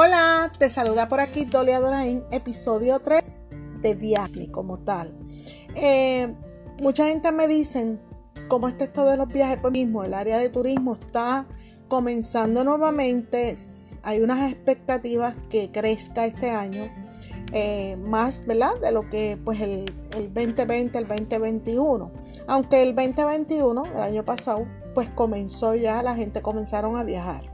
Hola, te saluda por aquí Dolia Dorain, episodio 3 de Disney como tal. Eh, mucha gente me dicen cómo está esto de los viajes, pues mismo el área de turismo está comenzando nuevamente, hay unas expectativas que crezca este año. Eh, más, ¿verdad? De lo que pues el, el 2020, el 2021. Aunque el 2021, el año pasado, pues comenzó ya, la gente comenzaron a viajar.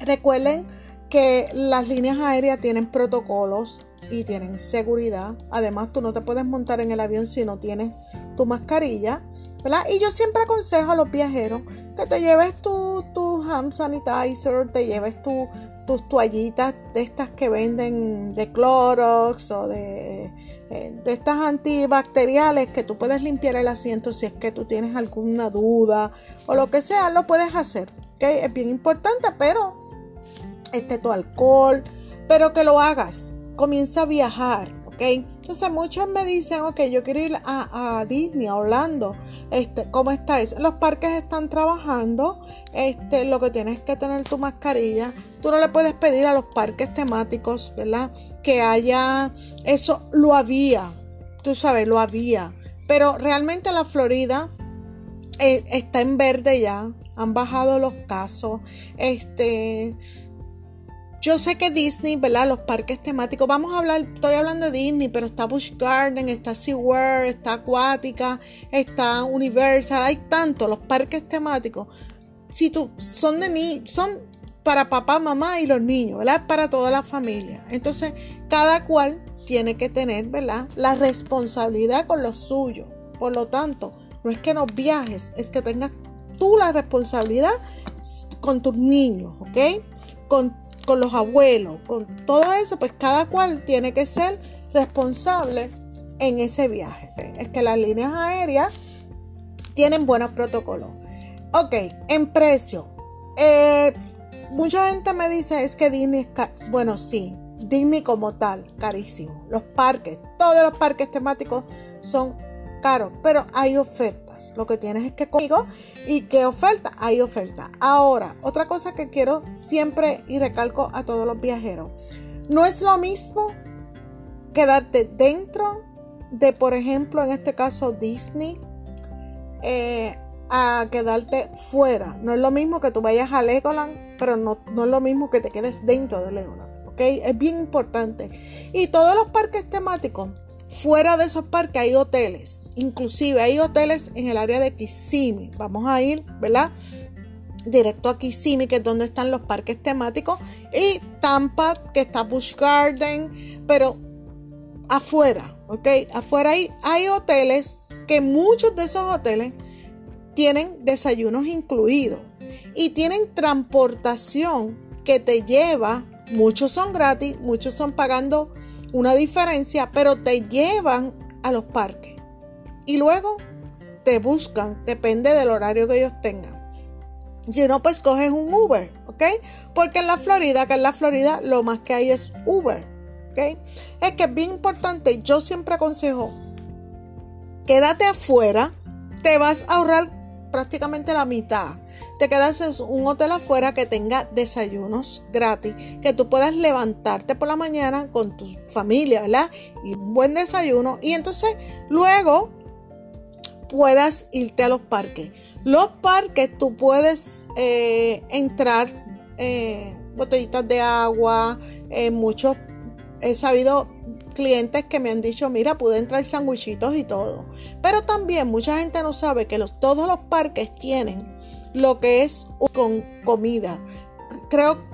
Recuerden que las líneas aéreas tienen protocolos y tienen seguridad. Además, tú no te puedes montar en el avión si no tienes tu mascarilla. ¿verdad? Y yo siempre aconsejo a los viajeros que te lleves tu, tu hand sanitizer, te lleves tu, tus toallitas de estas que venden de Clorox o de, eh, de estas antibacteriales que tú puedes limpiar el asiento si es que tú tienes alguna duda o lo que sea, lo puedes hacer. ¿okay? Es bien importante, pero este tu alcohol, pero que lo hagas. Comienza a viajar, ¿ok? Entonces muchos me dicen, ok, yo quiero ir a, Disney, a Orlando. Este, ¿Cómo está eso? Los parques están trabajando. Este, lo que tienes que tener tu mascarilla. Tú no le puedes pedir a los parques temáticos, ¿verdad? Que haya eso. Lo había. Tú sabes, lo había. Pero realmente la Florida eh, está en verde ya. Han bajado los casos. Este yo sé que Disney, ¿verdad? Los parques temáticos, vamos a hablar, estoy hablando de Disney, pero está Busch Garden, está SeaWorld, está Acuática, está Universal, hay tanto, los parques temáticos. Si tú, son de mí, son para papá, mamá y los niños, ¿verdad? Para toda la familia. Entonces, cada cual tiene que tener, ¿verdad? La responsabilidad con lo suyo. Por lo tanto, no es que no viajes, es que tengas tú la responsabilidad con tus niños, ¿ok? Con con los abuelos, con todo eso, pues cada cual tiene que ser responsable en ese viaje. Es que las líneas aéreas tienen buenos protocolos. Ok, en precio. Eh, mucha gente me dice es que Disney es Bueno, sí, Disney como tal, carísimo. Los parques, todos los parques temáticos son caros, pero hay Lo que tienes es que conmigo y qué oferta, hay oferta. Ahora, otra cosa que quiero siempre y recalco a todos los viajeros. No es lo mismo quedarte dentro de, por ejemplo, en este caso Disney, eh, a quedarte fuera. No es lo mismo que tú vayas a Legoland, pero no, no es lo mismo que te quedes dentro de Legoland. ¿ok? Es bien importante. Y todos los parques temáticos Fuera de esos parques hay hoteles, inclusive hay hoteles en el área de Kissimmee. Vamos a ir, ¿verdad? Directo a Kissimmee, que es donde están los parques temáticos, y Tampa, que está Busch Garden, pero afuera, ¿ok? Afuera hay, hay hoteles que muchos de esos hoteles tienen desayunos incluidos y tienen transportación que te lleva, muchos son gratis, muchos son pagando una diferencia, pero te llevan a los parques. Y luego te buscan, depende del horario que ellos tengan. Si no, pues coges un Uber, ¿ok? Porque en la Florida, que en la Florida lo más que hay es Uber, ¿ok? Es que es bien importante, yo siempre aconsejo, quédate afuera, te vas a ahorrar prácticamente la mitad te quedas en un hotel afuera que tenga desayunos gratis, que tú puedas levantarte por la mañana con tu familia, ¿verdad? Y un buen desayuno. Y entonces luego puedas irte a los parques. Los parques tú puedes eh, entrar eh, botellitas de agua, eh, muchos, he sabido clientes que me han dicho, mira, pude entrar sandwichitos y todo. Pero también mucha gente no sabe que los, todos los parques tienen lo que es con comida. Creo,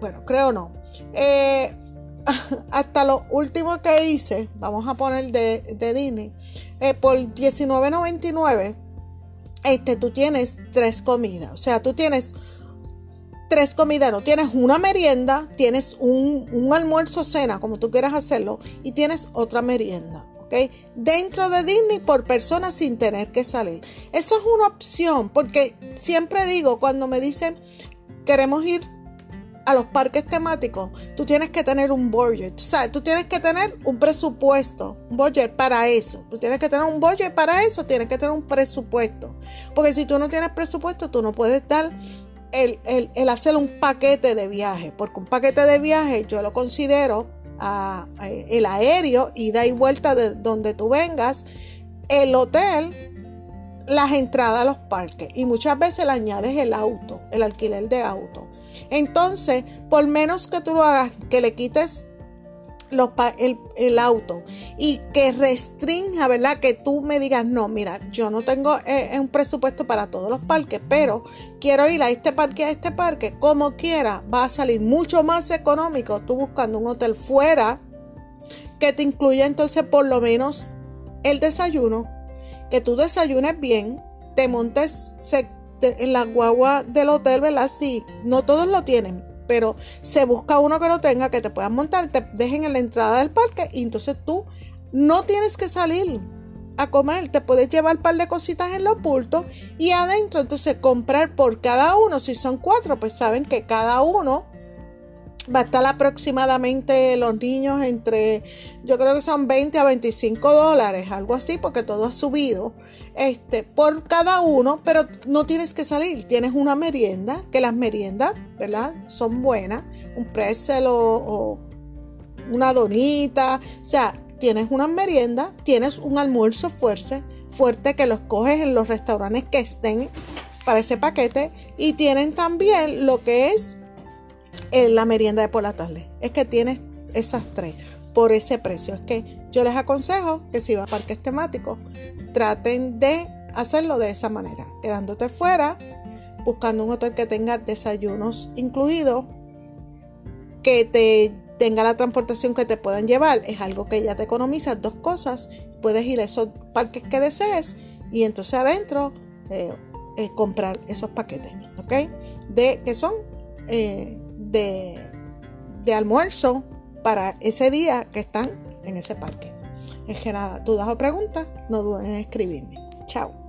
bueno, creo no. Eh, hasta lo último que hice, vamos a poner de, de Disney, eh, por $19.99, este, tú tienes tres comidas. O sea, tú tienes tres comidas, no tienes una merienda, tienes un, almuerzo cena, como tú quieras hacerlo, y tienes otra merienda. Dentro de Disney por personas sin tener que salir. Eso es una opción, porque siempre digo, cuando me dicen queremos ir a los parques temáticos, tú tienes que tener un budget. O sea, tú tienes que tener un presupuesto, un budget para eso. Tú tienes que tener un budget para eso, tienes que tener un presupuesto. Porque si tú no tienes presupuesto, tú no puedes dar el, el, hacer un paquete de viaje, porque un paquete de viaje yo lo considero a, el aéreo, ida y vuelta de donde tú vengas, el hotel, las entradas a los parques y muchas veces le añades el auto, el alquiler de auto. Entonces, por menos que tú lo hagas, que le quites el, auto y que restrinja, ¿verdad? Que tú me digas, no, mira, yo no tengo eh, un presupuesto para todos los parques, pero quiero ir a este parque, a este parque, como quiera, va a salir mucho más económico tú buscando un hotel fuera que te incluya entonces por lo menos el desayuno, que tú desayunes bien, te montes en la guagua del hotel, ¿verdad? Sí, no todos lo tienen, pero se busca uno que lo tenga, que te puedan montar, te dejen en la entrada del parque y entonces tú no tienes que salir a comer, te puedes llevar un par de cositas en los bultos y adentro entonces comprar por cada uno, si son cuatro, pues saben que cada uno va a estar aproximadamente los niños entre, yo creo que son 20 a 25 dólares, algo así, porque todo ha subido, este, por cada uno, pero no tienes que salir, tienes una merienda, que las meriendas, ¿verdad? Son buenas, un pretzel o, una donita, o sea, tienes una merienda, tienes un almuerzo fuerte, fuerte que los coges en los restaurantes que estén para ese paquete y tienen también lo que es la merienda de por la tarde. Es que tienes esas tres por ese precio. Es que yo les aconsejo que si va a parques temáticos, traten de hacerlo de esa manera, quedándote fuera, buscando un hotel que tenga desayunos incluidos, que te tenga la transportación que te puedan llevar, es algo que ya te economiza dos cosas, puedes ir a esos parques que desees y entonces adentro eh, eh, comprar esos paquetes, ¿ok? De que son eh, de, almuerzo para ese día que están en ese parque. Es que nada, dudas o preguntas, no duden en escribirme. Chao.